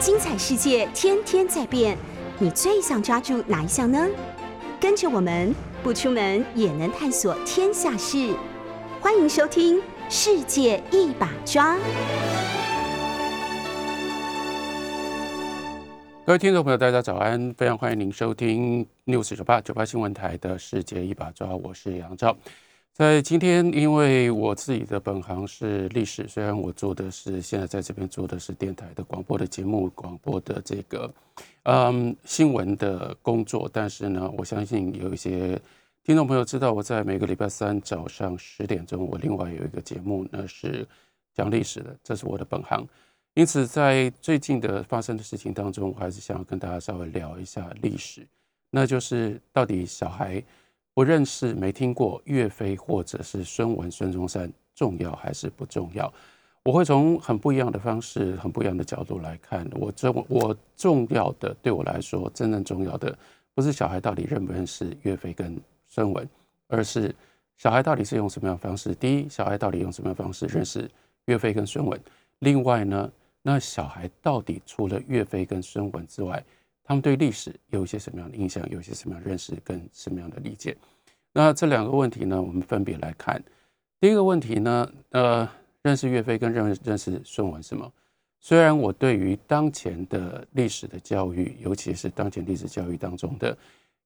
精彩世界天天在变，你最想抓住哪一项呢？跟着我们不出门也能探索天下事，欢迎收听《世界一把抓》。各位听众朋友，大家早安！非常欢迎您收听 News 九八九八新闻台的《世界一把抓》，我是杨照。在今天，因为我自己的本行是历史，虽然我做的是现在在这边做的是电台的广播的节目、广播的这个嗯新闻的工作，但是呢，我相信有一些听众朋友知道，我在每个礼拜三早上十点钟，我另外有一个节目，那是讲历史的，这是我的本行。因此，在最近的发生的事情当中，我还是想要跟大家稍微聊一下历史，那就是到底小孩。不认识、没听过岳飞或者是孙文、孙中山，重要还是不重要？我会从很不一样的方式、很不一样的角度来看。我重我重要的，对我来说，真正重要的不是小孩到底认不认识岳飞跟孙文，而是小孩到底是用什么样的方式。第一，小孩到底用什么样的方式认识岳飞跟孙文？另外呢，那小孩到底除了岳飞跟孙文之外，他们对历史有一些什么样的印象，有一些什么样的认识跟什么样的理解？那这两个问题呢，我们分别来看。第一个问题呢，呃，认识岳飞跟认认识孙文什么？虽然我对于当前的历史的教育，尤其是当前历史教育当中的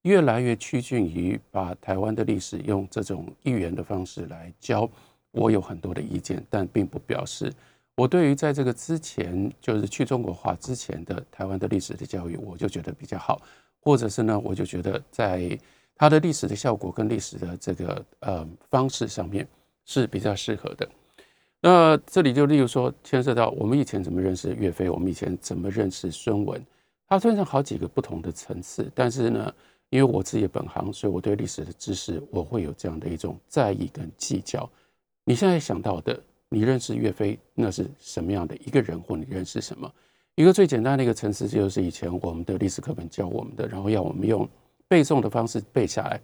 越来越趋近于把台湾的历史用这种寓言的方式来教，我有很多的意见，但并不表示。我对于在这个之前，就是去中国化之前的台湾的历史的教育，我就觉得比较好，或者是呢，我就觉得在它的历史的效果跟历史的这个呃方式上面是比较适合的。那这里就例如说，牵涉到我们以前怎么认识岳飞，我们以前怎么认识孙文，它分成好几个不同的层次。但是呢，因为我自己本行，所以我对历史的知识，我会有这样的一种在意跟计较。你现在想到的。你认识岳飞，那是什么样的一个人？或你认识什么？一个最简单的一个层次，就是以前我们的历史课本教我们的，然后要我们用背诵的方式背下来。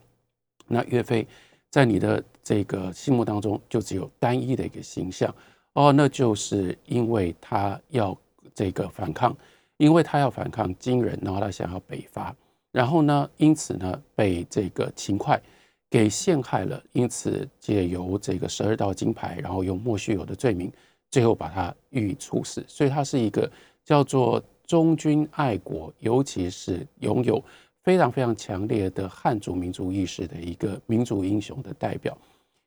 那岳飞在你的这个心目当中，就只有单一的一个形象哦，那就是因为他要这个反抗，因为他要反抗金人，然后他想要北伐，然后呢，因此呢，被这个秦桧。给陷害了，因此借由这个十二道金牌，然后用莫须有的罪名，最后把他予以处死。所以他是一个叫做忠君爱国，尤其是拥有非常非常强烈的汉族民族意识的一个民族英雄的代表。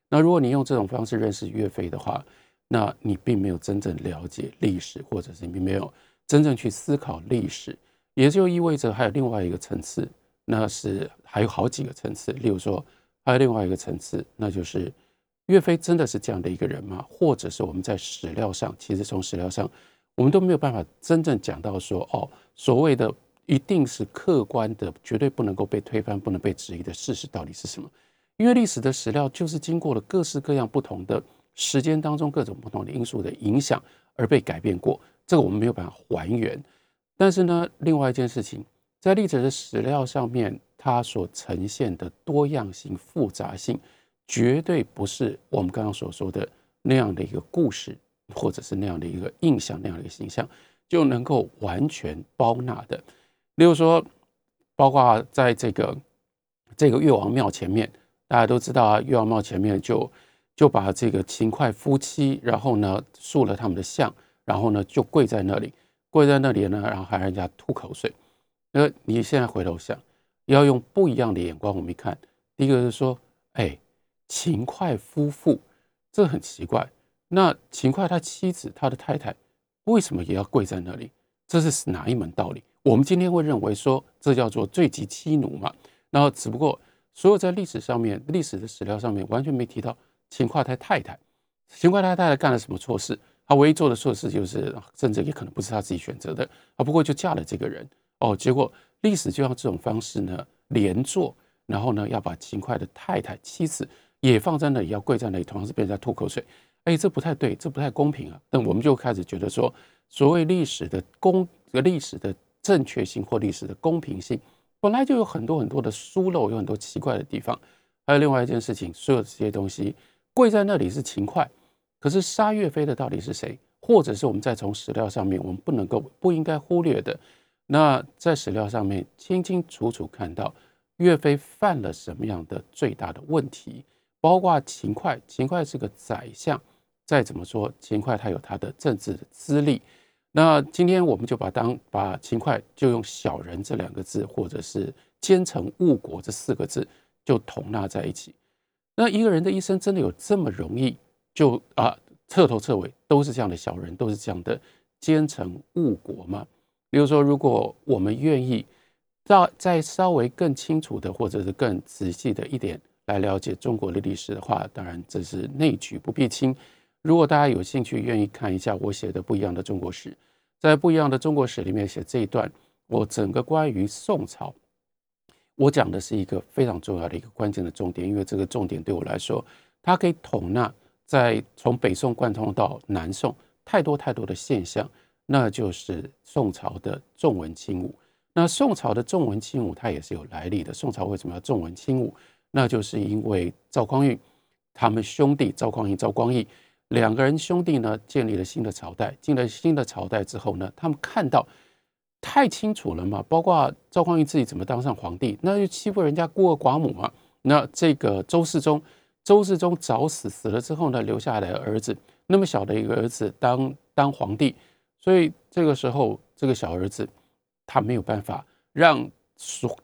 那如果你用这种方式认识岳飞的话，那你并没有真正了解历史，或者是并没有真正去思考历史，也就意味着还有另外一个层次，那是还有好几个层次，例如说。还有另外一个层次，那就是岳飞真的是这样的一个人吗？或者是我们在史料上，其实从史料上，我们都没有办法真正讲到说，哦，所谓的一定是客观的、绝对不能够被推翻、不能被质疑的事实到底是什么？因为历史的史料就是经过了各式各样不同的时间当中各种不同的因素的影响而被改变过，这个我们没有办法还原。但是呢，另外一件事情，在历史的史料上面。它所呈现的多样性、复杂性，绝对不是我们刚刚所说的那样的一个故事，或者是那样的一个印象、那样的一个形象就能够完全包纳的。例如说，包括在这个这个岳王庙前面，大家都知道啊，岳王庙前面就就把这个秦桧夫妻，然后呢塑了他们的像，然后呢就跪在那里，跪在那里呢，然后还让人家吐口水。那你现在回头想。要用不一样的眼光，我们一看，第一个是说，哎，秦桧夫妇，这很奇怪。那秦桧他妻子，他的太太，为什么也要跪在那里？这是哪一门道理？我们今天会认为说，这叫做罪及妻奴嘛？然后只不过，所有在历史上面、历史的史料上面，完全没提到秦桧他太太。秦桧他太太干了什么错事？他唯一做的错事就是，甚至也可能不是他自己选择的，啊，不过就嫁了这个人。哦，结果。历史就用这种方式呢，连坐，然后呢，要把秦桧的太太、妻子也放在那里，要跪在那里，同样是被人家吐口水。哎，这不太对，这不太公平啊！那我们就开始觉得说，所谓历史的公、历史的正确性或历史的公平性，本来就有很多很多的疏漏，有很多奇怪的地方。还有另外一件事情，所有这些东西跪在那里是秦桧，可是杀岳飞的到底是谁？或者是我们再从史料上面，我们不能够不应该忽略的。那在史料上面清清楚楚看到岳飞犯了什么样的最大的问题，包括秦桧，秦桧是个宰相，再怎么说秦桧他有他的政治的资历。那今天我们就把当把秦桧就用小人这两个字，或者是奸臣误国这四个字就统纳在一起。那一个人的一生真的有这么容易就啊彻头彻尾都是这样的小人，都是这样的奸臣误国吗？比如说，如果我们愿意到再稍微更清楚的，或者是更仔细的一点来了解中国的历史的话，当然这是内举不避亲。如果大家有兴趣，愿意看一下我写的不一样的中国史，在不一样的中国史里面写这一段，我整个关于宋朝，我讲的是一个非常重要的一个关键的重点，因为这个重点对我来说，它可以统纳在从北宋贯通到南宋太多太多的现象，那就是宋朝的重文轻武。那宋朝的重文轻武，它也是有来历的。宋朝为什么要重文轻武？那就是因为赵匡胤他们兄弟赵匡胤、赵光义。两个人兄弟呢，建立了新的朝代。进了新的朝代之后呢，他们看到太清楚了嘛。包括赵匡胤自己怎么当上皇帝，那就欺负人家孤儿寡母嘛。那这个周世宗，周世宗早死，死了之后呢，留下来的儿子，那么小的一个儿子当当皇帝，所以这个时候这个小儿子他没有办法让所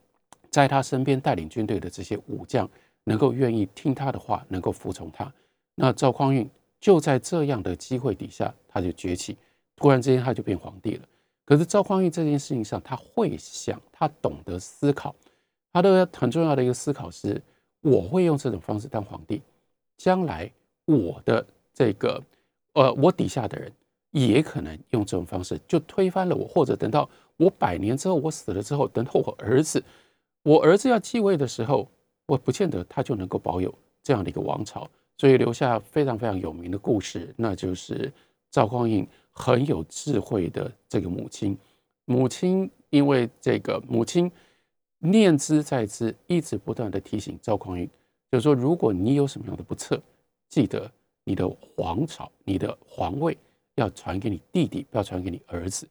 在他身边带领军队的这些武将能够愿意听他的话，能够服从他。那赵匡胤。就在这样的机会底下，他就崛起，突然之间他就变皇帝了。可是赵匡胤这件事情上，他会想，他懂得思考，他的很重要的一个思考是：我会用这种方式当皇帝，将来我的这个呃，我底下的人也可能用这种方式就推翻了我，或者等到我百年之后，我死了之后，等到我儿子，我儿子要继位的时候，我不见得他就能够保有这样的一个王朝。所以留下非常非常有名的故事，那就是赵匡胤很有智慧的这个母亲。母亲因为这个母亲念之在之，一直不断的提醒赵匡胤，就是说，如果你有什么样的不测，记得你的皇朝、你的皇位要传给你弟弟，不要传给你儿子。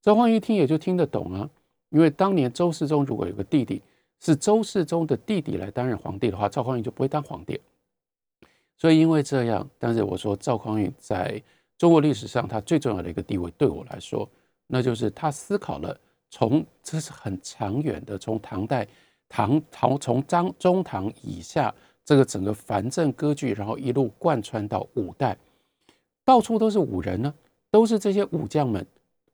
赵匡胤一听也就听得懂啊，因为当年周世宗如果有个弟弟是周世宗的弟弟来担任皇帝的话，赵匡胤就不会当皇帝。所以因为这样，但是我说赵匡胤在中国历史上他最重要的一个地位，对我来说，那就是他思考了从这是很长远的，从唐代唐唐从张中唐以下这个整个藩镇割据，然后一路贯穿到五代，到处都是武人呢，都是这些武将们，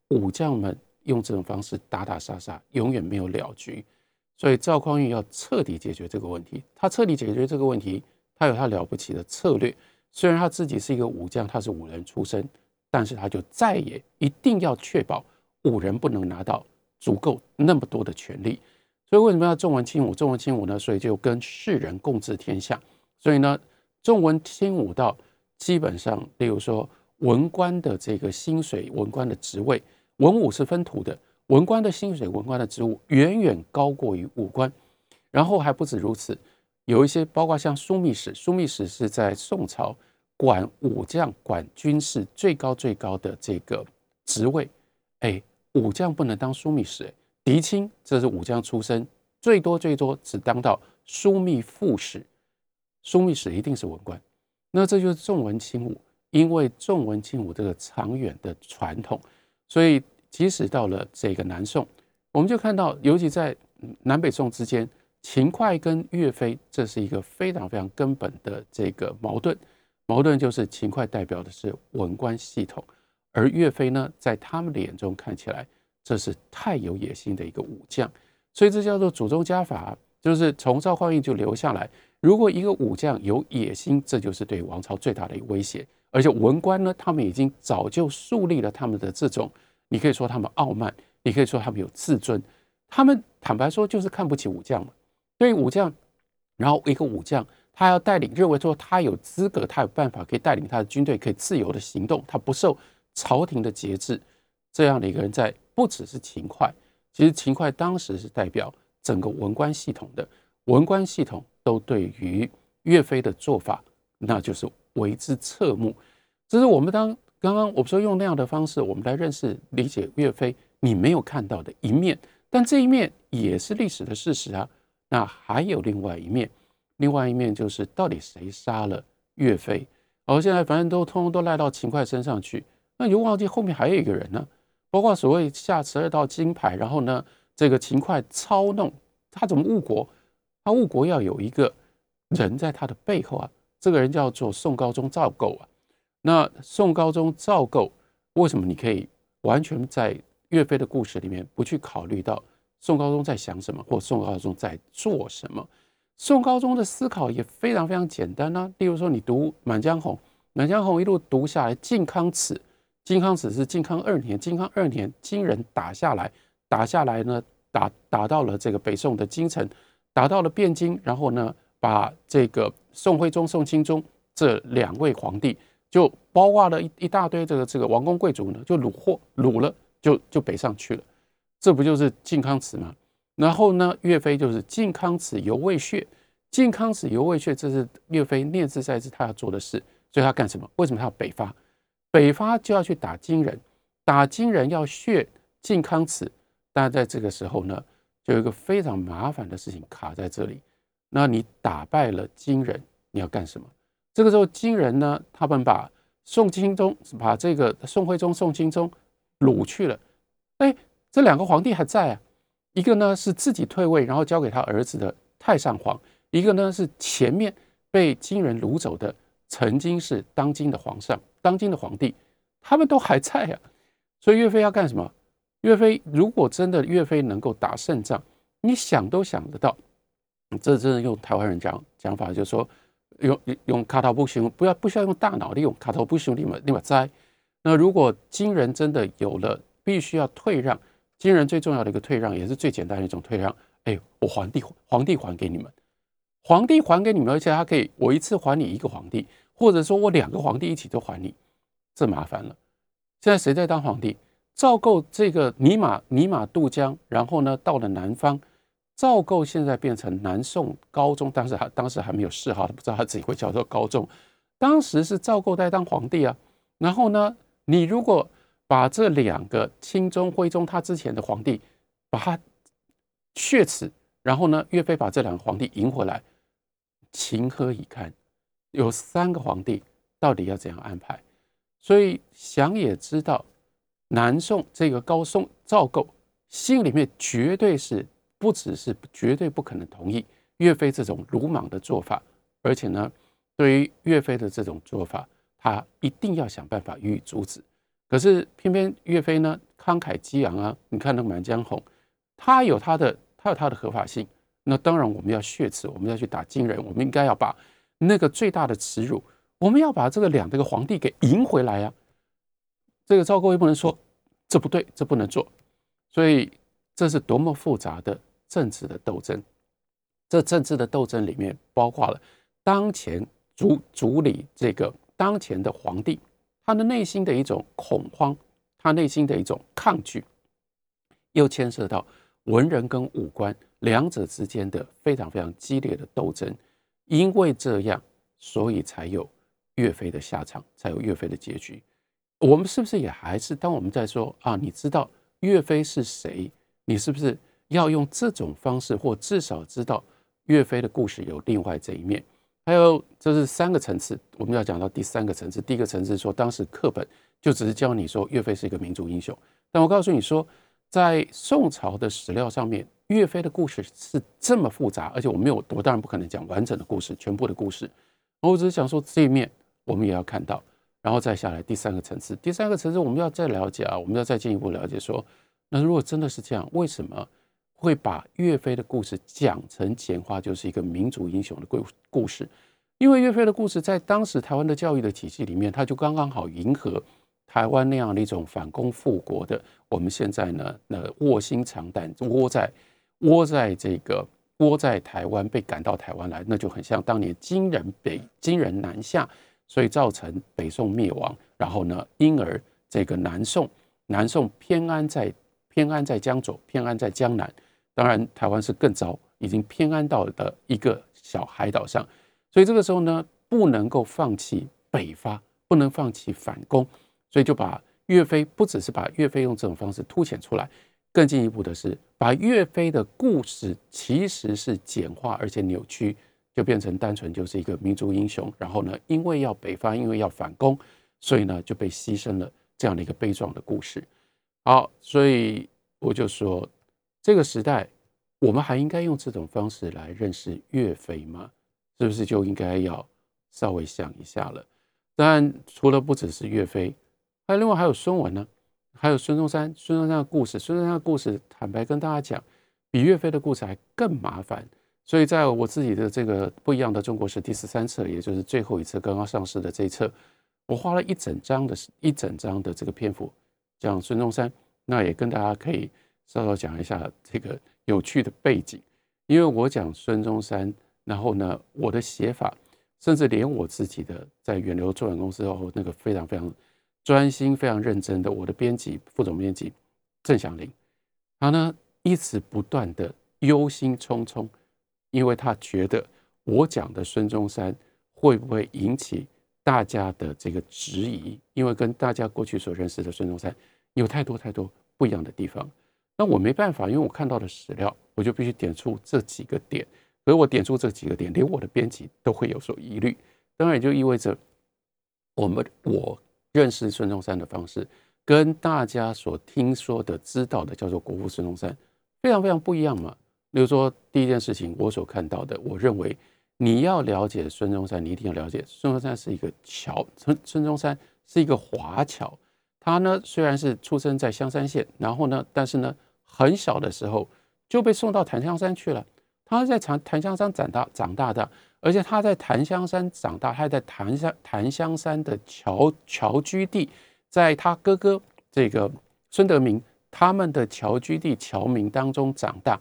武将们用这种方式打打杀杀，永远没有了局。所以赵匡胤要彻底解决这个问题，他彻底解决这个问题。他有他了不起的策略，虽然他自己是一个武将，他是武人出身，但是他就再也一定要确保武人不能拿到足够那么多的权利。所以为什么要重文轻武？重文轻武呢？所以就跟世人共治天下。所以呢，重文轻武到基本上，例如说文官的这个薪水、文官的职位，文武是分土的，文官的薪水、文官的职务远远高过于武官。然后还不止如此。有一些，包括像枢密使，枢密使是在宋朝管武将、管军事最高最高的这个职位。哎，武将不能当枢密使，狄青这是武将出身，最多最多只当到枢密副使，枢密使一定是文官。那这就是重文轻武，因为重文轻武这个长远的传统，所以即使到了这个南宋，我们就看到，尤其在南北宋之间。秦桧跟岳飞，这是一个非常非常根本的这个矛盾。矛盾就是秦桧代表的是文官系统，而岳飞呢，在他们的眼中看起来，这是太有野心的一个武将。所以这叫做祖宗家法，就是从赵匡胤就留下来。如果一个武将有野心，这就是对王朝最大的一个威胁。而且文官呢，他们已经早就树立了他们的这种，你可以说他们傲慢，你可以说他们有自尊，他们坦白说就是看不起武将嘛。对于武将，然后一个武将，他要带领，认为说他有资格，他有办法可以带领他的军队，可以自由的行动，他不受朝廷的节制。这样的一个人，在不只是秦桧，其实秦桧当时是代表整个文官系统的，文官系统都对于岳飞的做法，那就是为之侧目。这是我们当刚刚我说用那样的方式，我们来认识理解岳飞你没有看到的一面，但这一面也是历史的事实啊。那还有另外一面，另外一面就是到底谁杀了岳飞？而现在反正都通通都赖到秦桧身上去，那你就忘记后面还有一个人呢，包括所谓下十二道金牌，然后呢，这个秦桧操弄他怎么误国？他误国要有一个人在他的背后啊，这个人叫做宋高宗赵构啊。那宋高宗赵构为什么你可以完全在岳飞的故事里面不去考虑到宋高宗在想什么，或宋高宗在做什么？宋高宗的思考也非常非常简单啊。例如说，你读《满江红》，《满江红》一路读下来，靖康耻，靖康耻是靖康二年，靖康二年金人打下来，打下来呢，打打到了这个北宋的京城，打到了汴京，然后呢，把这个宋徽宗、宋钦宗这两位皇帝。就包括了一一大堆这个这个王公贵族呢，就虏获掳了，就就北上去了，这不就是靖康耻吗？然后呢，岳飞就是靖康耻犹未雪，靖康耻犹未雪，这是岳飞念兹在兹他要做的事，所以他干什么？为什么他要北伐？北伐就要去打金人，打金人要血靖康耻，但在这个时候呢，有一个非常麻烦的事情卡在这里，那你打败了金人，你要干什么？这个时候，金人呢，他们把宋钦宗、把这个宋徽宗、宋钦宗掳去了。哎，这两个皇帝还在啊。一个呢是自己退位，然后交给他儿子的太上皇；一个呢是前面被金人掳走的，曾经是当今的皇上、当今的皇帝，他们都还在啊。所以岳飞要干什么？岳飞如果真的岳飞能够打胜仗，你想都想得到。这真的用台湾人讲讲法，就是说。用用卡头不行，不要不需要用大脑，利用卡头不行，立马立马栽。那如果金人真的有了必须要退让，金人最重要的一个退让，也是最简单的一种退让。哎，我皇帝皇帝还给你们，皇帝还给你们，而且他可以我一次还你一个皇帝，或者说我两个皇帝一起都还你，这麻烦了。现在谁在当皇帝？赵构这个尼玛尼玛渡江，然后呢到了南方。赵构现在变成南宋高宗，但是他当时还没有谥号，他不知道他自己会叫做高宗。当时是赵构在当皇帝啊。然后呢，你如果把这两个钦宗、徽宗他之前的皇帝把他血耻，然后呢，岳飞把这两个皇帝迎回来，情何以堪？有三个皇帝，到底要怎样安排？所以想也知道，南宋这个高宋赵构心里面绝对是。不只是绝对不可能同意岳飞这种鲁莽的做法，而且呢，对于岳飞的这种做法，他一定要想办法予以阻止。可是偏偏岳飞呢，慷慨激昂啊！你看那《满江红》，他有他的，他有他的合法性。那当然，我们要血耻，我们要去打金人，我们应该要把那个最大的耻辱，我们要把这个两这个皇帝给赢回来呀！这个赵构也不能说这不对，这不能做。所以这是多么复杂的！政治的斗争，这政治的斗争里面包括了当前主主理这个当前的皇帝，他的内心的一种恐慌，他内心的一种抗拒，又牵涉到文人跟武官两者之间的非常非常激烈的斗争。因为这样，所以才有岳飞的下场，才有岳飞的结局。我们是不是也还是当我们在说啊？你知道岳飞是谁？你是不是？要用这种方式，或至少知道岳飞的故事有另外这一面。还有，这是三个层次，我们要讲到第三个层次。第一个层次说，当时课本就只是教你说岳飞是一个民族英雄，但我告诉你说，在宋朝的史料上面，岳飞的故事是这么复杂，而且我没有，我当然不可能讲完整的故事，全部的故事。我只是想说这一面，我们也要看到，然后再下来第三个层次。第三个层次，我们要再了解啊，我们要再进一步了解说，那如果真的是这样，为什么？会把岳飞的故事讲成简化，就是一个民族英雄的故故事。因为岳飞的故事在当时台湾的教育的体系里面，他就刚刚好迎合台湾那样的一种反攻复国的。我们现在呢，那卧薪尝胆，窝在窝在这个窝在台湾，被赶到台湾来，那就很像当年金人北金人南下，所以造成北宋灭亡。然后呢，因而这个南宋南宋偏安在偏安在江左，偏安在江南。当然，台湾是更糟，已经偏安到的一个小海岛上，所以这个时候呢，不能够放弃北伐，不能放弃反攻，所以就把岳飞不只是把岳飞用这种方式凸显出来，更进一步的是把岳飞的故事其实是简化而且扭曲，就变成单纯就是一个民族英雄。然后呢，因为要北伐，因为要反攻，所以呢就被牺牲了这样的一个悲壮的故事。好，所以我就说，这个时代我们还应该用这种方式来认识岳飞吗？是不是就应该要稍微想一下了？当然，除了不只是岳飞，还有另外还有孙文呢，还有孙中山。孙中山的故事，孙中山的故事，坦白跟大家讲，比岳飞的故事还更麻烦。所以，在我自己的这个不一样的中国史第十三册，也就是最后一次刚刚上市的这一册，我花了一整章的一整章的这个篇幅讲孙中山。那也跟大家可以稍稍讲一下这个有趣的背景，因为我讲孙中山，然后呢，我的写法。甚至连我自己的在远流出版公司后那个非常非常专心、非常认真的我的编辑、副总编辑郑祥林，他呢一直不断的忧心忡忡，因为他觉得我讲的孙中山会不会引起大家的这个质疑？因为跟大家过去所认识的孙中山有太多太多不一样的地方。那我没办法，因为我看到的史料，我就必须点出这几个点。所以我点出这几个点，连我的编辑都会有所疑虑。当然，也就意味着我们我认识孙中山的方式，跟大家所听说的、知道的叫做国父孙中山，非常非常不一样嘛。比如说，第一件事情，我所看到的，我认为你要了解孙中山，你一定要了解孙中山是一个侨，孙孙中山是一个华侨。他呢，虽然是出生在香山县，然后呢，但是呢，很小的时候就被送到檀香山去了。他在檀檀香山长大长大的，而且他在檀香山长大，他在檀香檀香山的侨侨居地，在他哥哥这个孙德明他们的侨居地侨民当中长大，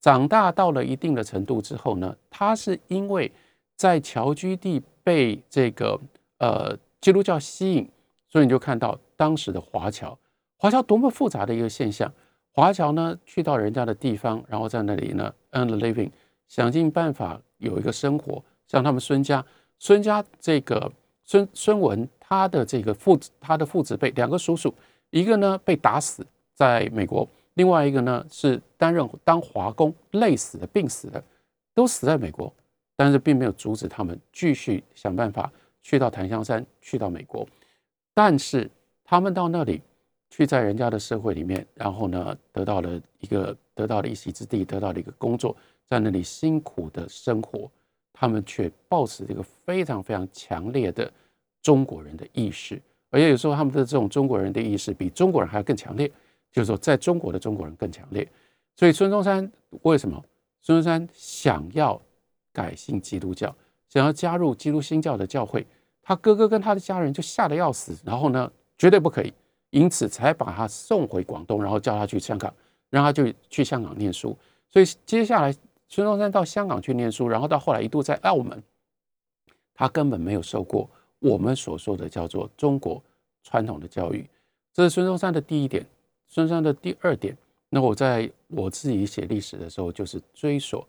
长大到了一定的程度之后呢，他是因为在侨居地被这个呃基督教吸引，所以你就看到当时的华侨，华侨多么复杂的一个现象。华侨呢，去到人家的地方，然后在那里呢，earn the living，想尽办法有一个生活。像他们孙家，孙家这个孙孙文，他的这个父子他的父子辈两个叔叔，一个呢被打死在美国，另外一个呢是担任当华工累死的、病死的，都死在美国，但是并没有阻止他们继续想办法去到檀香山，去到美国。但是他们到那里。去在人家的社会里面，然后呢，得到了一个得到了一席之地，得到了一个工作，在那里辛苦的生活，他们却抱持这个非常非常强烈的中国人的意识，而且有时候他们的这种中国人的意识比中国人还要更强烈，就是说在中国的中国人更强烈。所以孙中山为什么？孙中山想要改信基督教，想要加入基督新教的教会，他哥哥跟他的家人就吓得要死，然后呢，绝对不可以。因此才把他送回广东，然后叫他去香港，让他就去香港念书。所以接下来孙中山到香港去念书，然后到后来一度在澳门，他根本没有受过我们所说的叫做中国传统的教育。这是孙中山的第一点。孙中山的第二点，那我在我自己写历史的时候，就是追索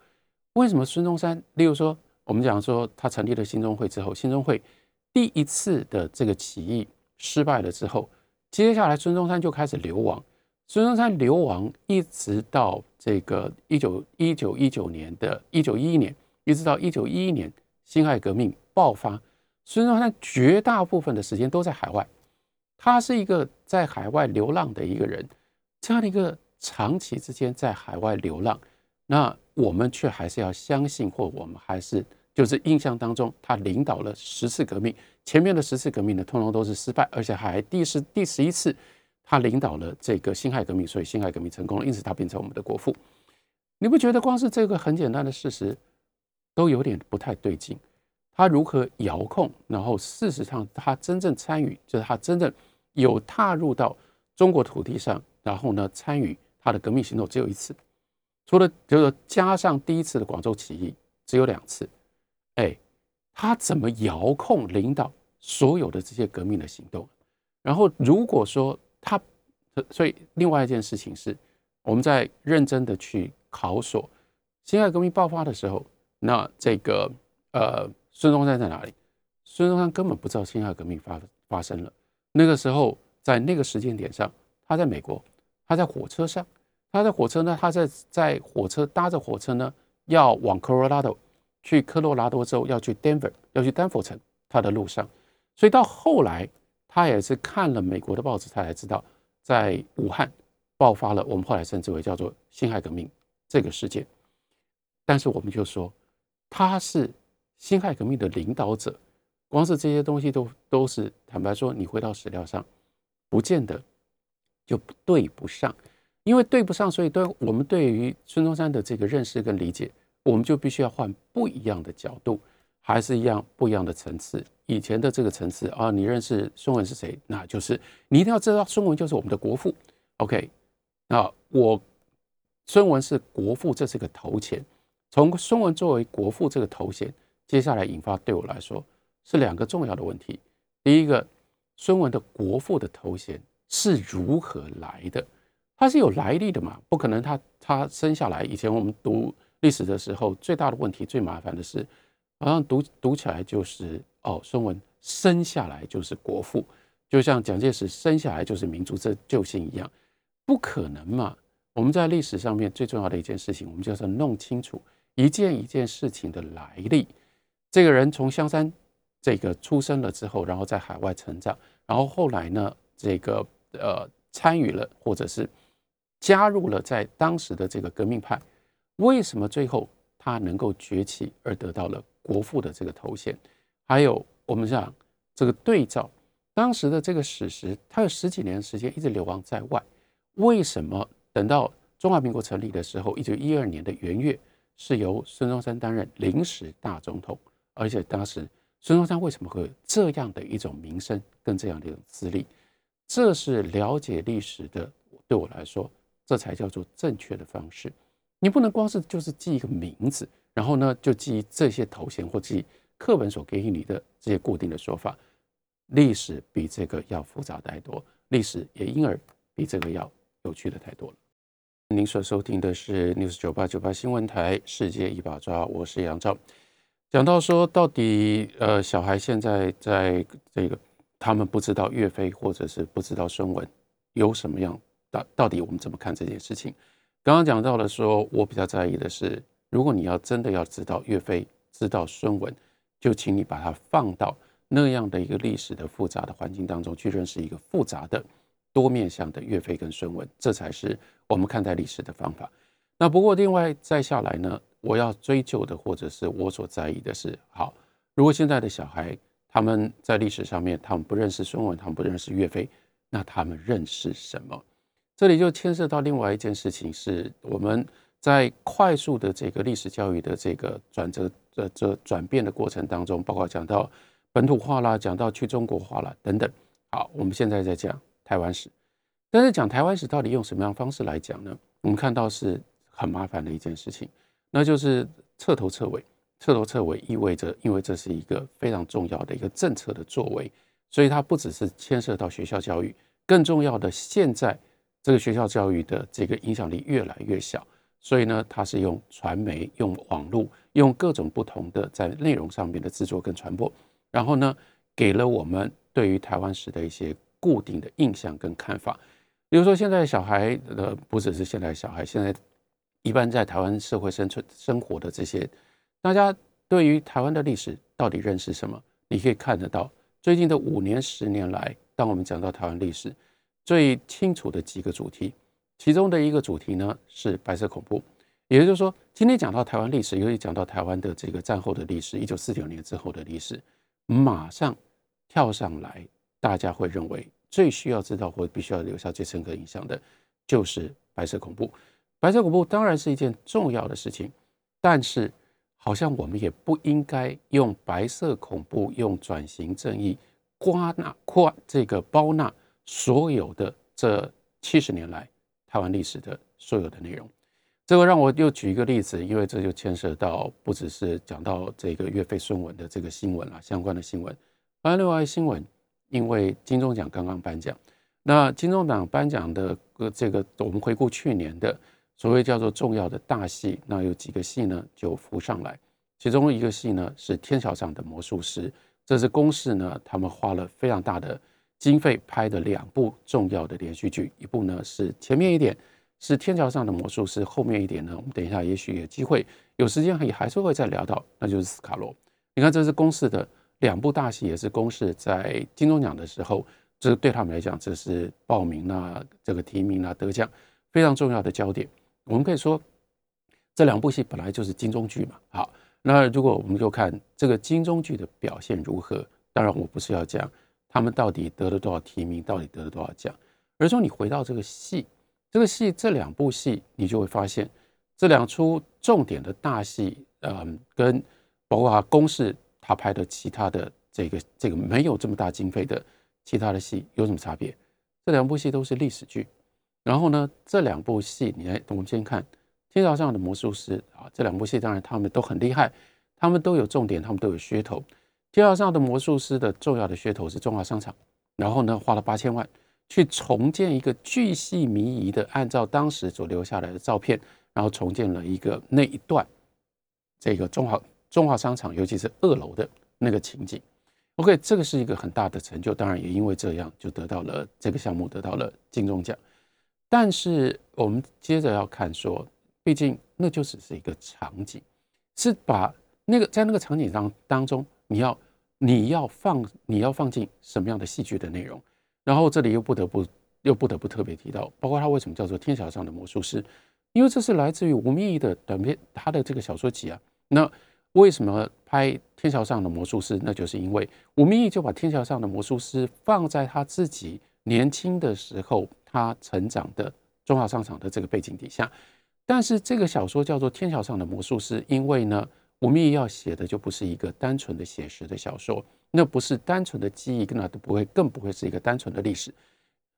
为什么孙中山，例如说我们讲说他成立了兴中会之后，兴中会第一次的这个起义失败了之后。接下来，孙中山就开始流亡。孙中山流亡，一直到这个一九一九一九年的一九一一年，一直到一九一一年辛亥革命爆发，孙中山绝大部分的时间都在海外。他是一个在海外流浪的一个人，这样的一个长期之间在海外流浪，那我们却还是要相信，或我们还是就是印象当中，他领导了十次革命。前面的十次革命呢，通通都是失败，而且还第十第十一次，他领导了这个辛亥革命，所以辛亥革命成功了，因此他变成我们的国父。你不觉得光是这个很简单的事实都有点不太对劲？他如何遥控？然后事实上他真正参与，就是他真正有踏入到中国土地上，然后呢参与他的革命行动只有一次，除了就是加上第一次的广州起义，只有两次。哎，他怎么遥控领导？所有的这些革命的行动，然后如果说他，所以另外一件事情是，我们在认真的去考索辛亥革命爆发的时候，那这个呃孙中山在哪里？孙中山根本不知道辛亥革命发发生了。那个时候在那个时间点上，他在美国，他在火车上，他在火车呢，他在在火车搭着火车呢，要往科罗拉多去科罗拉多州，要去 Denver，要去丹佛城，他的路上，所以到后来他也是看了美国的报纸，他才知道在武汉爆发了我们后来称之为叫做辛亥革命这个事件。但是我们就说他是辛亥革命的领导者。光是这些东西都都是坦白说，你回到史料上，不见得就对不上，因为对不上，所以对我们对于孙中山的这个认识跟理解，我们就必须要换不一样的角度，还是一样不一样的层次。以前的这个层次啊，你认识孙文是谁？那就是你一定要知道孙文就是我们的国父。OK，那我孙文是国父，这是个头衔。从孙文作为国父这个头衔，接下来引发对我来说。是两个重要的问题。第一个，孙文的国父的头衔是如何来的？他是有来历的嘛？不可能，他他生下来以前，我们读历史的时候，最大的问题、最麻烦的是，好像读读起来就是哦，孙文生下来就是国父，就像蒋介石生下来就是民族这救星一样，不可能嘛？我们在历史上面最重要的一件事情，我们就是弄清楚一件一件事情的来历。这个人从香山。这个出生了之后，然后在海外成长，然后后来呢，这个呃参与了或者是加入了在当时的这个革命派，为什么最后他能够崛起而得到了国父的这个头衔？还有我们讲这个对照当时的这个史实，他有十几年时间一直流亡在外，为什么等到中华民国成立的时候，一九一二年的元月是由孙中山担任临时大总统，而且当时。孙中山为什么会有这样的一种名声跟这样的一种资历？这是了解历史的，对我来说，这才叫做正确的方式。你不能光是就是记一个名字，然后呢就记这些头衔或记课本所给予你的这些固定的说法。历史比这个要复杂太多，历史也因而比这个要有趣的太多了。您所收听的是 News 九八九八新闻台《世界一把抓》，我是杨照。讲到说，到底呃，小孩现在在这个，他们不知道岳飞或者是不知道孙文有什么样，到到底我们怎么看这件事情？刚刚讲到了，说我比较在意的是，如果你要真的要知道岳飞，知道孙文，就请你把它放到那样的一个历史的复杂的环境当中去认识一个复杂的多面向的岳飞跟孙文，这才是我们看待历史的方法。那不过另外再下来呢？我要追究的，或者是我所在意的是，好，如果现在的小孩他们在历史上面，他们不认识孙文，他们不认识岳飞，那他们认识什么？这里就牵涉到另外一件事情，是我们在快速的这个历史教育的这个转折的这转变的过程当中，包括讲到本土化啦，讲到去中国化啦等等。好，我们现在在讲台湾史，但是讲台湾史到底用什么样方式来讲呢？我们看到是很麻烦的一件事情。那就是彻头彻尾，彻头彻尾意味着，因为这是一个非常重要的一个政策的作为，所以它不只是牵涉到学校教育，更重要的，现在这个学校教育的这个影响力越来越小，所以呢，它是用传媒、用网络、用各种不同的在内容上面的制作跟传播，然后呢，给了我们对于台湾史的一些固定的印象跟看法，比如说现在小孩呃，不只是现在小孩，现在。一般在台湾社会生存生活的这些，大家对于台湾的历史到底认识什么？你可以看得到，最近的五年、十年来，当我们讲到台湾历史，最清楚的几个主题，其中的一个主题呢是白色恐怖。也就是说，今天讲到台湾历史，尤其讲到台湾的这个战后的历史，一九四九年之后的历史，马上跳上来，大家会认为最需要知道或必须要留下最深刻印象的，就是白色恐怖。白色恐怖当然是一件重要的事情，但是好像我们也不应该用白色恐怖、用转型正义刮纳括这个包纳所有的这七十年来台湾历史的所有的内容。这个让我又举一个例子，因为这就牵涉到不只是讲到这个岳飞孙文的这个新闻了，相关的新闻。而另外新闻，因为金钟奖刚刚颁奖，那金钟奖颁奖的这个，我们回顾去年的。所谓叫做重要的大戏，那有几个戏呢就浮上来，其中一个戏呢是《天桥上的魔术师》，这是公式呢他们花了非常大的经费拍的两部重要的连续剧，一部呢是前面一点是《天桥上的魔术师》，后面一点呢，我们等一下也许有机会有时间也还是会再聊到，那就是《斯卡罗》。你看，这是公式的两部大戏，也是公式在金钟奖的时候，这对他们来讲，这是报名啊、这个提名啊、得奖非常重要的焦点。我们可以说，这两部戏本来就是金钟剧嘛。好，那如果我们就看这个金钟剧的表现如何，当然我不是要讲。他们到底得了多少提名？到底得了多少奖？而说你回到这个戏，这个戏这两部戏，你就会发现这两出重点的大戏，嗯，跟包括公式他拍的其他的这个这个没有这么大经费的其他的戏有什么差别？这两部戏都是历史剧。然后呢，这两部戏，你来我们先看《天桥上的魔术师》啊，这两部戏当然他们都很厉害，他们都有重点，他们都有噱头。天桥上的魔术师的重要的噱头是中华商场，然后呢花了八千万去重建一个巨细靡遗的，按照当时所留下来的照片，然后重建了一个那一段这个中华中华商场，尤其是二楼的那个情景。OK，这个是一个很大的成就，当然也因为这样就得到了这个项目得到了金钟奖。但是我们接着要看说，毕竟那就只是一个场景，是把那个在那个场景当当中你要。你要放你要放进什么样的戏剧的内容？然后这里又不得不又不得不特别提到，包括他为什么叫做《天桥上的魔术师》，因为这是来自于吴宓义的短篇，他的这个小说集啊。那为什么拍《天桥上的魔术师》？那就是因为吴宓义就把《天桥上的魔术师》放在他自己年轻的时候，他成长的中华商场的这个背景底下。但是这个小说叫做《天桥上的魔术师》，因为呢。吴宓要写的就不是一个单纯的写实的小说，那不是单纯的记忆，那都不会，更不会是一个单纯的历史。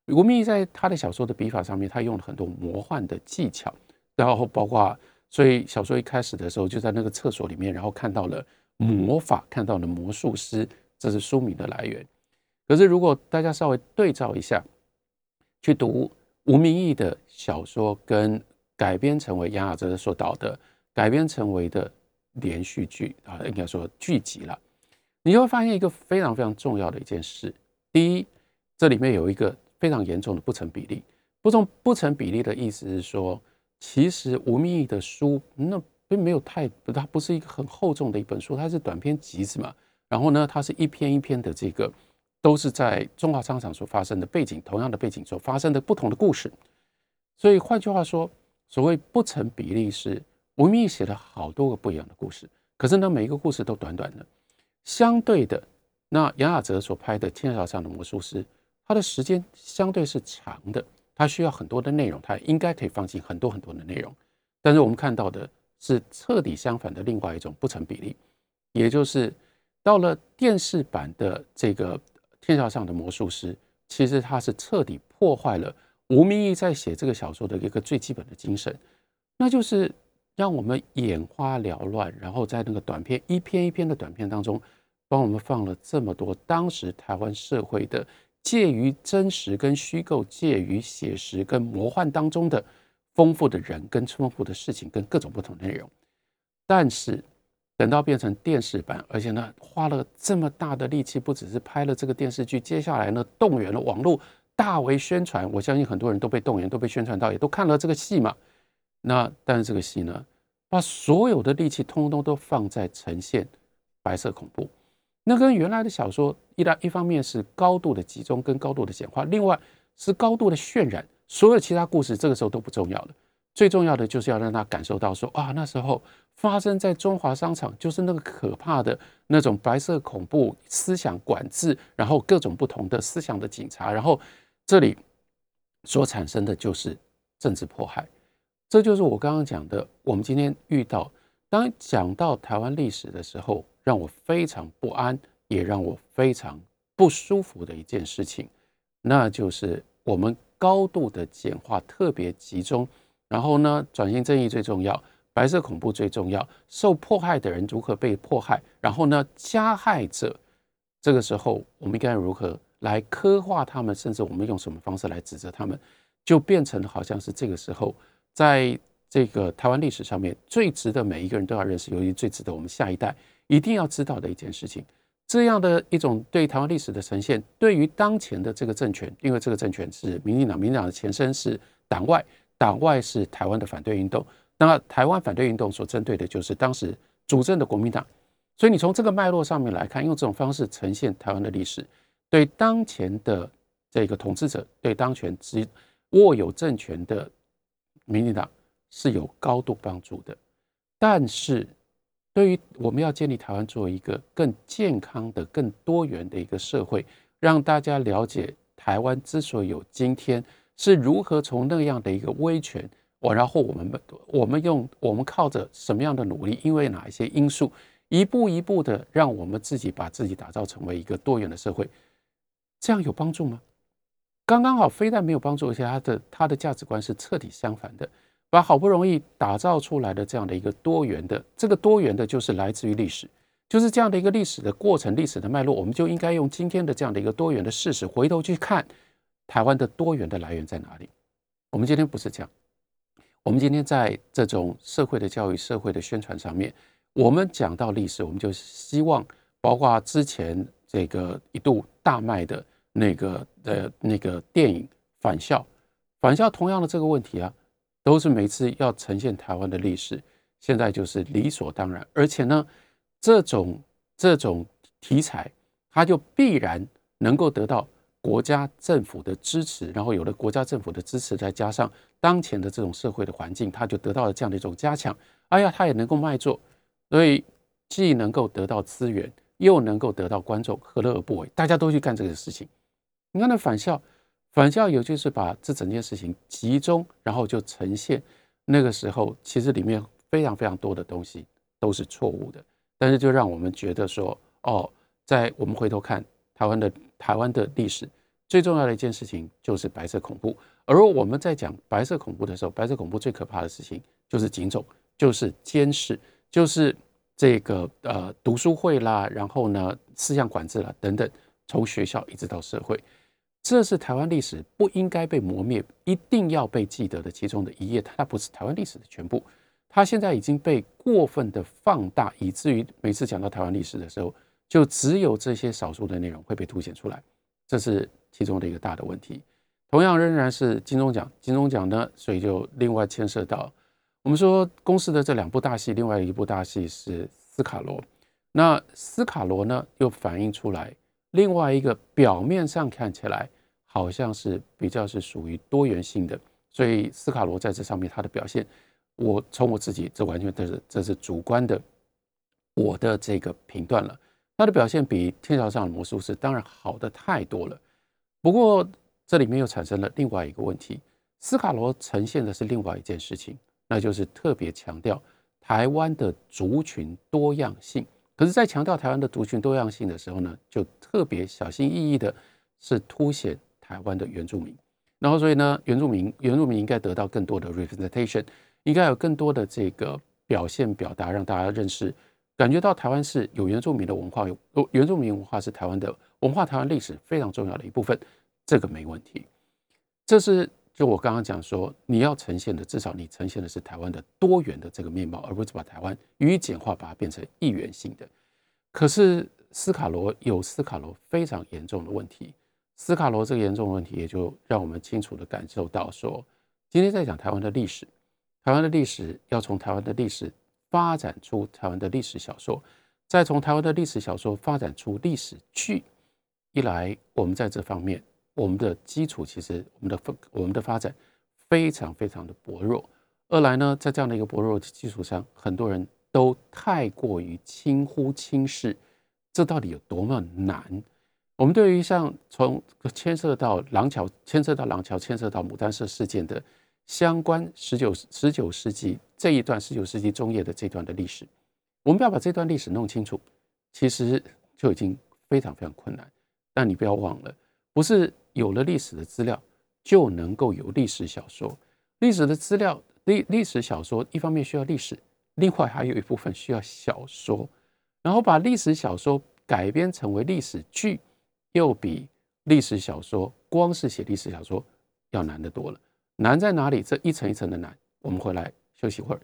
吴宓在他的小说的笔法上面，他用了很多魔幻的技巧，然后包括，所以小说一开始的时候就在那个厕所里面，然后看到了魔法，看到了魔术师，这是书名的来源。可是如果大家稍微对照一下，去读吴明义的小说，跟改编成为杨雅哲所导的，改编成为的。连续剧啊，应该说剧集了，你就会发现一个非常非常重要的一件事。第一，这里面有一个非常严重的不成比例。不成不成比例的意思是说，其实吴明义的书那并没有太，它不是一个很厚重的一本书，它是短篇集子嘛。然后呢，它是一篇一篇的，这个都是在中华商场所发生的背景，同样的背景所发生的不同的故事。所以换句话说，所谓不成比例是。吴宓义写了好多个不一样的故事，可是呢，每一个故事都短短的。相对的，那杨雅哲所拍的《天桥上的魔术师》，它的时间相对是长的，它需要很多的内容，它应该可以放进很多很多的内容。但是我们看到的是彻底相反的另外一种不成比例，也就是到了电视版的这个《天桥上的魔术师》，其实他是彻底破坏了吴明义在写这个小说的一个最基本的精神，那就是。让我们眼花缭乱，然后在那个短片一篇一篇的短片当中，帮我们放了这么多当时台湾社会的介于真实跟虚构、介于写实跟魔幻当中的丰富的人跟丰富的事情跟各种不同内容。但是等到变成电视版，而且呢花了这么大的力气，不只是拍了这个电视剧，接下来呢动员了网络大为宣传，我相信很多人都被动员，都被宣传到，也都看了这个戏嘛。那但是这个戏呢，把所有的力气通通都放在呈现白色恐怖，那跟原来的小说一来一方面是高度的集中跟高度的简化，另外是高度的渲染，所有其他故事这个时候都不重要了，最重要的就是要让他感受到说啊，那时候发生在中华商场就是那个可怕的那种白色恐怖思想管制，然后各种不同的思想的警察，然后这里所产生的就是政治迫害。这就是我刚刚讲的。我们今天遇到，当讲到台湾历史的时候，让我非常不安，也让我非常不舒服的一件事情，那就是我们高度的简化，特别集中。然后呢，转型正义最重要，白色恐怖最重要，受迫害的人如何被迫害，然后呢，加害者，这个时候我们应该如何来刻画他们，甚至我们用什么方式来指责他们，就变成好像是这个时候。在这个台湾历史上面，最值得每一个人都要认识，尤其最值得我们下一代一定要知道的一件事情，这样的一种对台湾历史的呈现，对于当前的这个政权，因为这个政权是民进党，民进党的前身是党外，党外是台湾的反对运动。那台湾反对运动所针对的就是当时主政的国民党。所以你从这个脉络上面来看，用这种方式呈现台湾的历史，对当前的这个统治者，对当权之握有政权的民进党是有高度帮助的。但是，对于我们要建立台湾作为一个更健康的、更多元的一个社会，让大家了解台湾之所以有今天，是如何从那样的一个威权，我然后我们我们用我们靠着什么样的努力，因为哪一些因素。一步一步的让我们自己把自己打造成为一个多元的社会，这样有帮助吗？刚刚好，非但没有帮助，而且他的他的价值观是彻底相反的。把好不容易打造出来的这样的一个多元的，这个多元的就是来自于历史，就是这样的一个历史的过程、历史的脉络，我们就应该用今天的这样的一个多元的事实，回头去看台湾的多元的来源在哪里。我们今天不是这样，我们今天在这种社会的教育、社会的宣传上面。我们讲到历史，我们就希望包括之前这个一度大卖的那个的那个电影《返校》，《返校》同样的这个问题啊，都是每次要呈现台湾的历史，现在就是理所当然。而且呢，这种这种题材，它就必然能够得到国家政府的支持，然后有了国家政府的支持，再加上当前的这种社会的环境，它就得到了这样的一种加强。哎呀，它也能够卖座。所以既能够得到资源，又能够得到观众，何乐而不为？大家都去干这个事情。你看那返校，返校有就是把这整件事情集中，然后就呈现。那个时候其实里面非常非常多的东西都是错误的，但是就让我们觉得说，哦，在我们回头看台湾的台湾的历史，最重要的一件事情就是白色恐怖。而我们在讲白色恐怖的时候，白色恐怖最可怕的事情就是警种，就是监视。就是这个呃读书会啦，然后呢思想管制啦等等，从学校一直到社会，这是台湾历史不应该被磨灭，一定要被记得的其中的一页。它不是台湾历史的全部，它现在已经被过分的放大，以至于每次讲到台湾历史的时候，就只有这些少数的内容会被凸显出来，这是其中的一个大的问题。同样仍然是金钟奖，金钟奖呢，所以就另外牵涉到。我们说公司的这两部大戏，另外一部大戏是斯卡罗。那斯卡罗呢，又反映出来另外一个表面上看起来好像是比较是属于多元性的。所以斯卡罗在这上面他的表现，我从我自己这完全都是这是主观的我的这个评断了。他的表现比《天桥上的魔术师》当然好的太多了。不过这里面又产生了另外一个问题，斯卡罗呈现的是另外一件事情。那就是特别强调台湾的族群多样性，可是，在强调台湾的族群多样性的时候呢，就特别小心翼翼的，是凸显台湾的原住民。然后，所以呢，原住民原住民应该得到更多的 representation，应该有更多的这个表现表达，让大家认识，感觉到台湾是有原住民的文化，有原住民文化是台湾的文化，台湾历史非常重要的一部分，这个没问题。这是。就我刚刚讲说，你要呈现的，至少你呈现的是台湾的多元的这个面貌，而不是把台湾予以简化，把它变成一元性的。可是斯卡罗有斯卡罗非常严重的问题，斯卡罗这个严重的问题，也就让我们清楚的感受到说，今天在讲台湾的历史，台湾的历史要从台湾的历史发展出台湾的历史小说，再从台湾的历史小说发展出历史剧，一来我们在这方面。我们的基础其实，我们的我们的发展非常非常的薄弱。二来呢，在这样的一个薄弱的基础上，很多人都太过于轻忽轻视，这到底有多么难？我们对于像从牵涉到廊桥、牵涉到廊桥、牵涉到牡丹社事件的相关十九十九世纪这一段十九世纪中叶的这段的历史，我们要把这段历史弄清楚，其实就已经非常非常困难。但你不要忘了，不是。有了历史的资料，就能够有历史小说。历史的资料，历历史小说一方面需要历史，另外还有一部分需要小说。然后把历史小说改编成为历史剧，又比历史小说光是写历史小说要难得多了。难在哪里？这一层一层的难。我们回来休息会儿。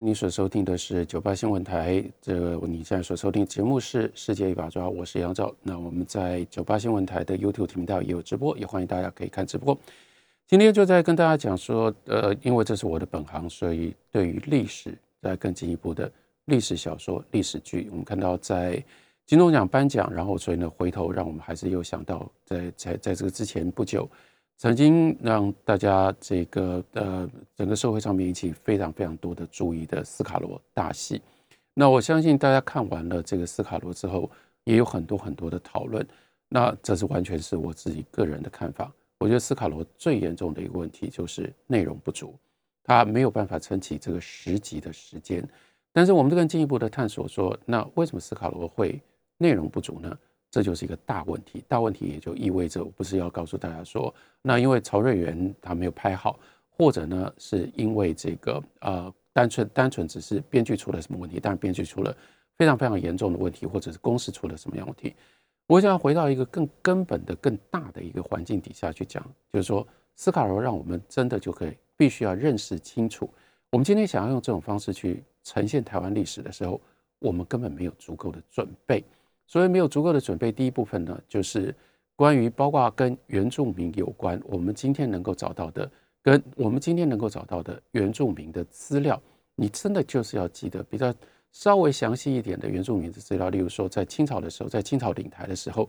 你所收听的是九八新闻台，这个你现在所收听节目是《世界一把抓》，我是杨照。那我们在九八新闻台的 YouTube 频道也有直播，也欢迎大家可以看直播。今天就在跟大家讲说，呃，因为这是我的本行，所以对于历史在更进一步的历史小说、历史剧，我们看到在金钟奖颁奖，然后所以呢，回头让我们还是又想到，在在在这个之前不久。曾经让大家这个呃整个社会上面引起非常非常多的注意的斯卡罗大戏，那我相信大家看完了这个斯卡罗之后，也有很多很多的讨论。那这是完全是我自己个人的看法。我觉得斯卡罗最严重的一个问题就是内容不足，他没有办法撑起这个十集的时间。但是我们更进一步的探索说，那为什么斯卡罗会内容不足呢？这就是一个大问题，大问题也就意味着，我不是要告诉大家说，那因为曹瑞元他没有拍好，或者呢是因为这个呃单纯单纯只是编剧出了什么问题，但是编剧出了非常非常严重的问题，或者是公司出了什么样问题。我想要回到一个更根本的、更大的一个环境底下去讲，就是说斯卡罗让我们真的就可以必须要认识清楚，我们今天想要用这种方式去呈现台湾历史的时候，我们根本没有足够的准备。所以没有足够的准备。第一部分呢，就是关于包括跟原住民有关，我们今天能够找到的，跟我们今天能够找到的原住民的资料，你真的就是要记得比较稍微详细一点的原住民的资料。例如说，在清朝的时候，在清朝领台的时候，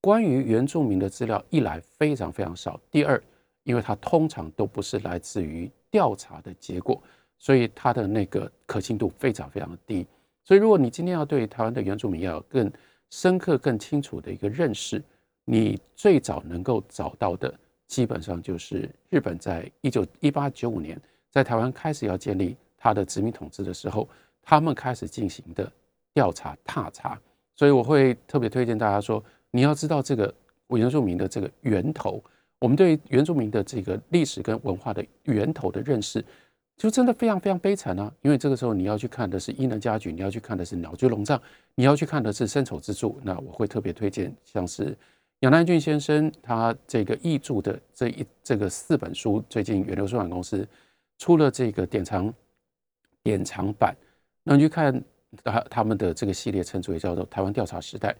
关于原住民的资料一来非常非常少，第二，因为它通常都不是来自于调查的结果，所以它的那个可信度非常非常低。所以，如果你今天要对台湾的原住民要更深刻、更清楚的一个认识，你最早能够找到的，基本上就是日本在一九一八九五年在台湾开始要建立它的殖民统治的时候，他们开始进行的调查踏查。所以我会特别推荐大家说，你要知道这个原住民的这个源头，我们对原住民的这个历史跟文化的源头的认识。就真的非常非常悲惨啊！因为这个时候你要去看的是伊能家矩，你要去看的是鸟居龙藏，你要去看的是深丑之助。那我会特别推荐像是杨南俊先生他这个译著的这一这个四本书，最近远流出版公司出了这个典藏典藏版。那你去看他他们的这个系列，称之为叫做《台湾调查时代》。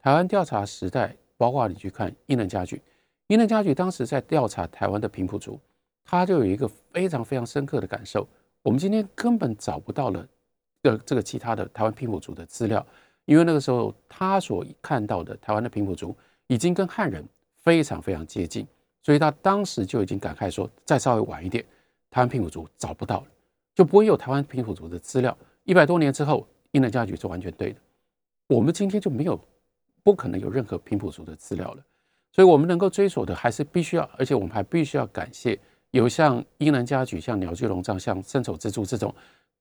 台湾调查时代，包括你去看伊能家矩，伊能家矩当时在调查台湾的平埔族。他就有一个非常非常深刻的感受，我们今天根本找不到了的这个其他的台湾平埔族的资料，因为那个时候他所看到的台湾的平埔族已经跟汉人非常非常接近，所以他当时就已经感慨说，再稍微晚一点，台湾平埔族找不到了，就不会有台湾平埔族的资料。一百多年之后，英能家矩是完全对的，我们今天就没有不可能有任何平埔族的资料了，所以我们能够追索的还是必须要，而且我们还必须要感谢。有像英能家具、像鸟居龙藏、像深丑之柱这种，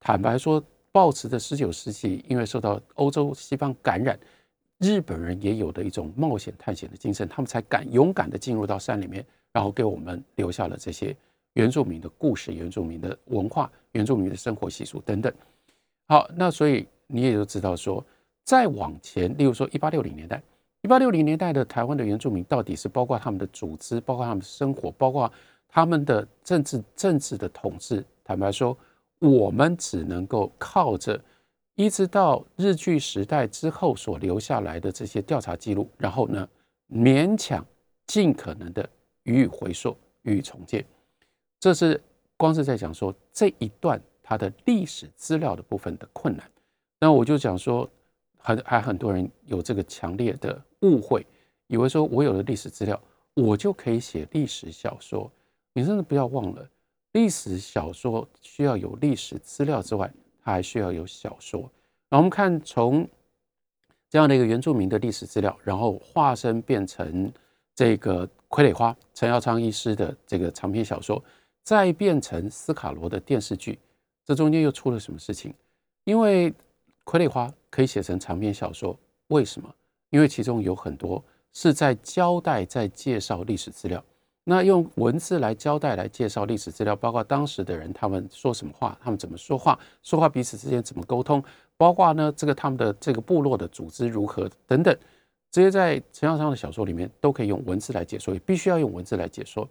坦白说，抱持的十九世纪，因为受到欧洲西方感染，日本人也有的一种冒险探险的精神，他们才敢勇敢的进入到山里面，然后给我们留下了这些原住民的故事、原住民的文化、原住民的生活习俗等等。好，那所以你也就知道说，再往前，例如说一八六零年代，一八六零年代的台湾的原住民到底是包括他们的组织，包括他们的生活，包括。他们的政治政治的统治，坦白说，我们只能够靠着一直到日据时代之后所留下来的这些调查记录，然后呢，勉强尽可能的予以回溯、予以重建。这是光是在讲说这一段它的历史资料的部分的困难。那我就讲说，很还很多人有这个强烈的误会，以为说我有了历史资料，我就可以写历史小说。你真的不要忘了，历史小说需要有历史资料之外，它还需要有小说。那我们看从这样的一个原住民的历史资料，然后化身变成这个傀儡花陈耀昌医师的这个长篇小说，再变成斯卡罗的电视剧，这中间又出了什么事情？因为傀儡花可以写成长篇小说，为什么？因为其中有很多是在交代、在介绍历史资料。那用文字来交代、来介绍历史资料，包括当时的人他们说什么话，他们怎么说话，说话彼此之间怎么沟通，包括呢这个他们的这个部落的组织如何等等，这些在陈耀昌的小说里面都可以用文字来解说，也必须要用文字来解说。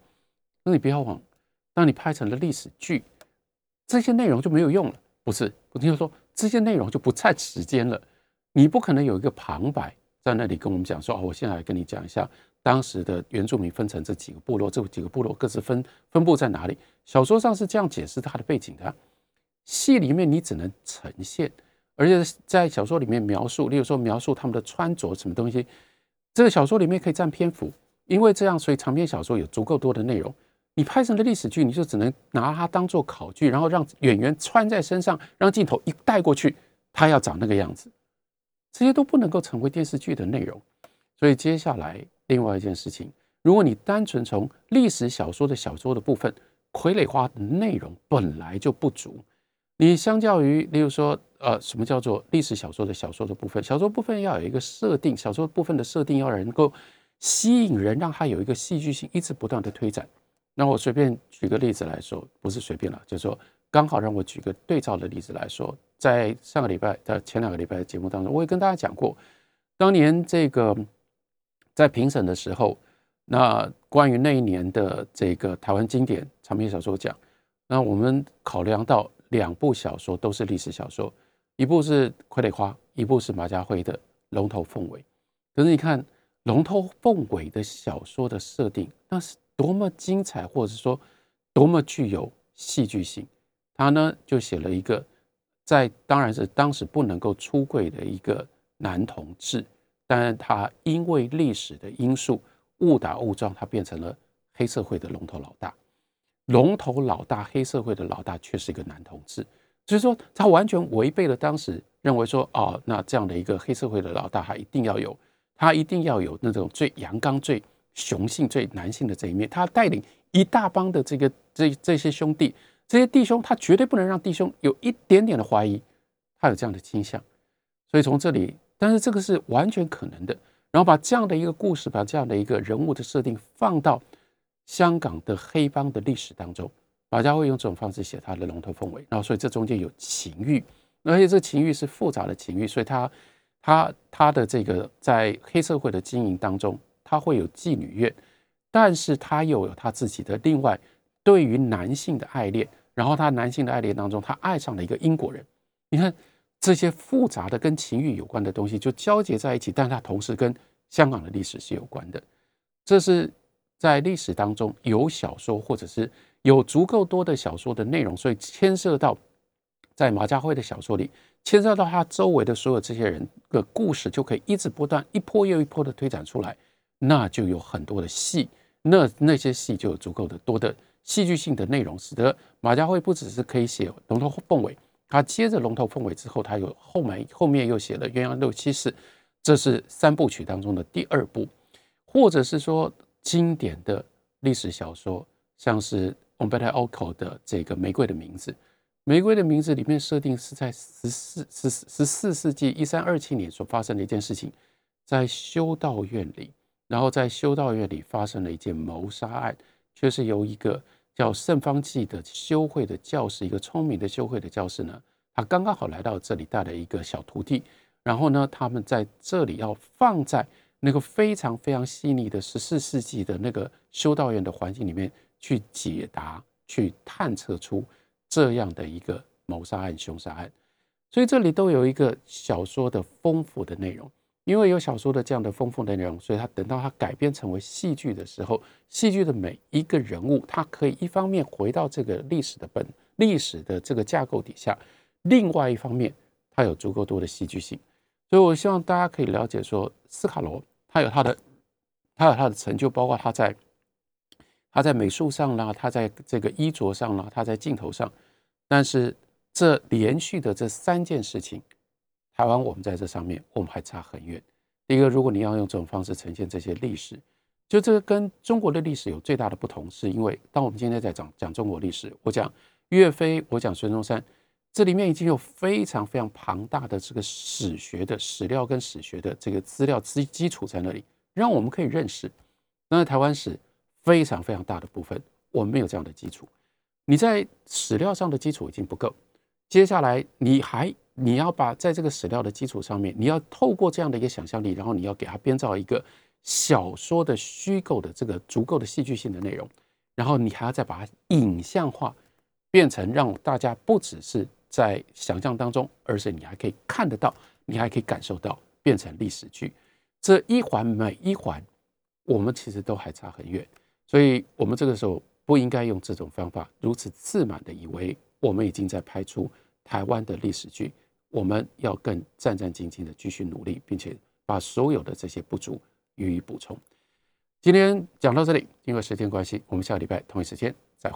那你不要忘，当你拍成了历史剧，这些内容就没有用了，不是，我听说这些内容就不占时间了。你不可能有一个旁白在那里跟我们讲说，哦，我现在来跟你讲一下当时的原住民分成这几个部落，这几个部落各自分分布在哪里。小说上是这样解释它的背景的，戏里面你只能呈现，而且在小说里面描述，例如说描述他们的穿着什么东西，这个小说里面可以占篇幅，因为这样，所以长篇小说有足够多的内容。你拍成的历史剧，你就只能拿它当做考据，然后让演员穿在身上，让镜头一带过去，他要长那个样子，这些都不能够成为电视剧的内容。所以接下来另外一件事情，如果你单纯从历史小说的小说的部分，《傀儡花》的内容本来就不足，你相较于，例如说，呃，什么叫做历史小说的小说的部分？小说部分要有一个设定，小说部分的设定要能够吸引人，让它有一个戏剧性，一直不断的推展。那我随便举个例子来说，不是随便了，就是说刚好让我举个对照的例子来说，在上个礼拜的前两个礼拜的节目当中，我也跟大家讲过，当年这个在评审的时候，那关于那一年的这个台湾经典长篇小说奖，那我们考量到两部小说都是历史小说，一部是《傀儡花》，一部是马家辉的《龙头凤尾》。可是你看《龙头凤尾》的小说的设定，那是。多么精彩，或者说多么具有戏剧性，他呢就写了一个，在当然是当时不能够出柜的一个男同志，但他因为历史的因素误打误撞，他变成了黑社会的龙头老大。龙头老大，黑社会的老大却是一个男同志，所以说他完全违背了当时认为说，哦，那这样的一个黑社会的老大，他一定要有，他一定要有那种最阳刚最。雄性最男性的这一面，他带领一大帮的这个这这些兄弟，这些弟兄，他绝对不能让弟兄有一点点的怀疑，他有这样的倾向。所以从这里，但是这个是完全可能的。然后把这样的一个故事，把这样的一个人物的设定放到香港的黑帮的历史当中，马家辉用这种方式写他的龙头凤尾。然后所以这中间有情欲，而且这情欲是复杂的情欲，所以他他他的这个在黑社会的经营当中。他会有妓女院，但是他又有他自己的另外对于男性的爱恋，然后他男性的爱恋当中，他爱上了一个英国人。你看这些复杂的跟情欲有关的东西就交结在一起，但他同时跟香港的历史是有关的。这是在历史当中有小说或者是有足够多的小说的内容，所以牵涉到在马家辉的小说里，牵涉到他周围的所有这些人的故事，就可以一直不断一波又一波的推展出来。那就有很多的戏，那那些戏就有足够的多的戏剧性的内容，使得马家辉不只是可以写《龙头凤尾》，他接着《龙头凤尾》之后，他有后面后面又写了《鸳鸯六七事》，这是三部曲当中的第二部，或者是说经典的历史小说，像是 Umberto Eco 的这个《玫瑰的名字》，《玫瑰的名字》里面设定是在十四十十四世纪一三二七年所发生的一件事情，在修道院里。然后在修道院里发生了一件谋杀案，却是由一个叫圣方济的修会的教士，一个聪明的修会的教士呢，他刚刚好来到这里带了一个小徒弟，然后呢，他们在这里要放在那个非常非常细腻的十四世纪的那个修道院的环境里面去解答、去探测出这样的一个谋杀案、凶杀案，所以这里都有一个小说的丰富的内容。因为有小说的这样的丰富的内容，所以他等到他改编成为戏剧的时候，戏剧的每一个人物，他可以一方面回到这个历史的本历史的这个架构底下，另外一方面，他有足够多的戏剧性。所以我希望大家可以了解说，斯卡罗他有他的他有他的成就，包括他在他在美术上啦，他在这个衣着上啦，他在镜头上，但是这连续的这三件事情。台湾，我们在这上面，我们还差很远。第一个，如果你要用这种方式呈现这些历史，就这个跟中国的历史有最大的不同，是因为当我们今天在讲讲中国历史，我讲岳飞，我讲孙中山，这里面已经有非常非常庞大的这个史学的史料跟史学的这个资料基基础在那里，让我们可以认识。但是台湾史非常非常大的部分，我们没有这样的基础。你在史料上的基础已经不够，接下来你还。你要把在这个史料的基础上面，你要透过这样的一个想象力，然后你要给它编造一个小说的虚构的这个足够的戏剧性的内容，然后你还要再把它影像化，变成让大家不只是在想象当中，而且你还可以看得到，你还可以感受到，变成历史剧。这一环每一环，我们其实都还差很远，所以我们这个时候不应该用这种方法如此自满的以为我们已经在拍出台湾的历史剧。我们要更战战兢兢的继续努力，并且把所有的这些不足予以补充。今天讲到这里，因为时间关系，我们下礼拜同一时间再会。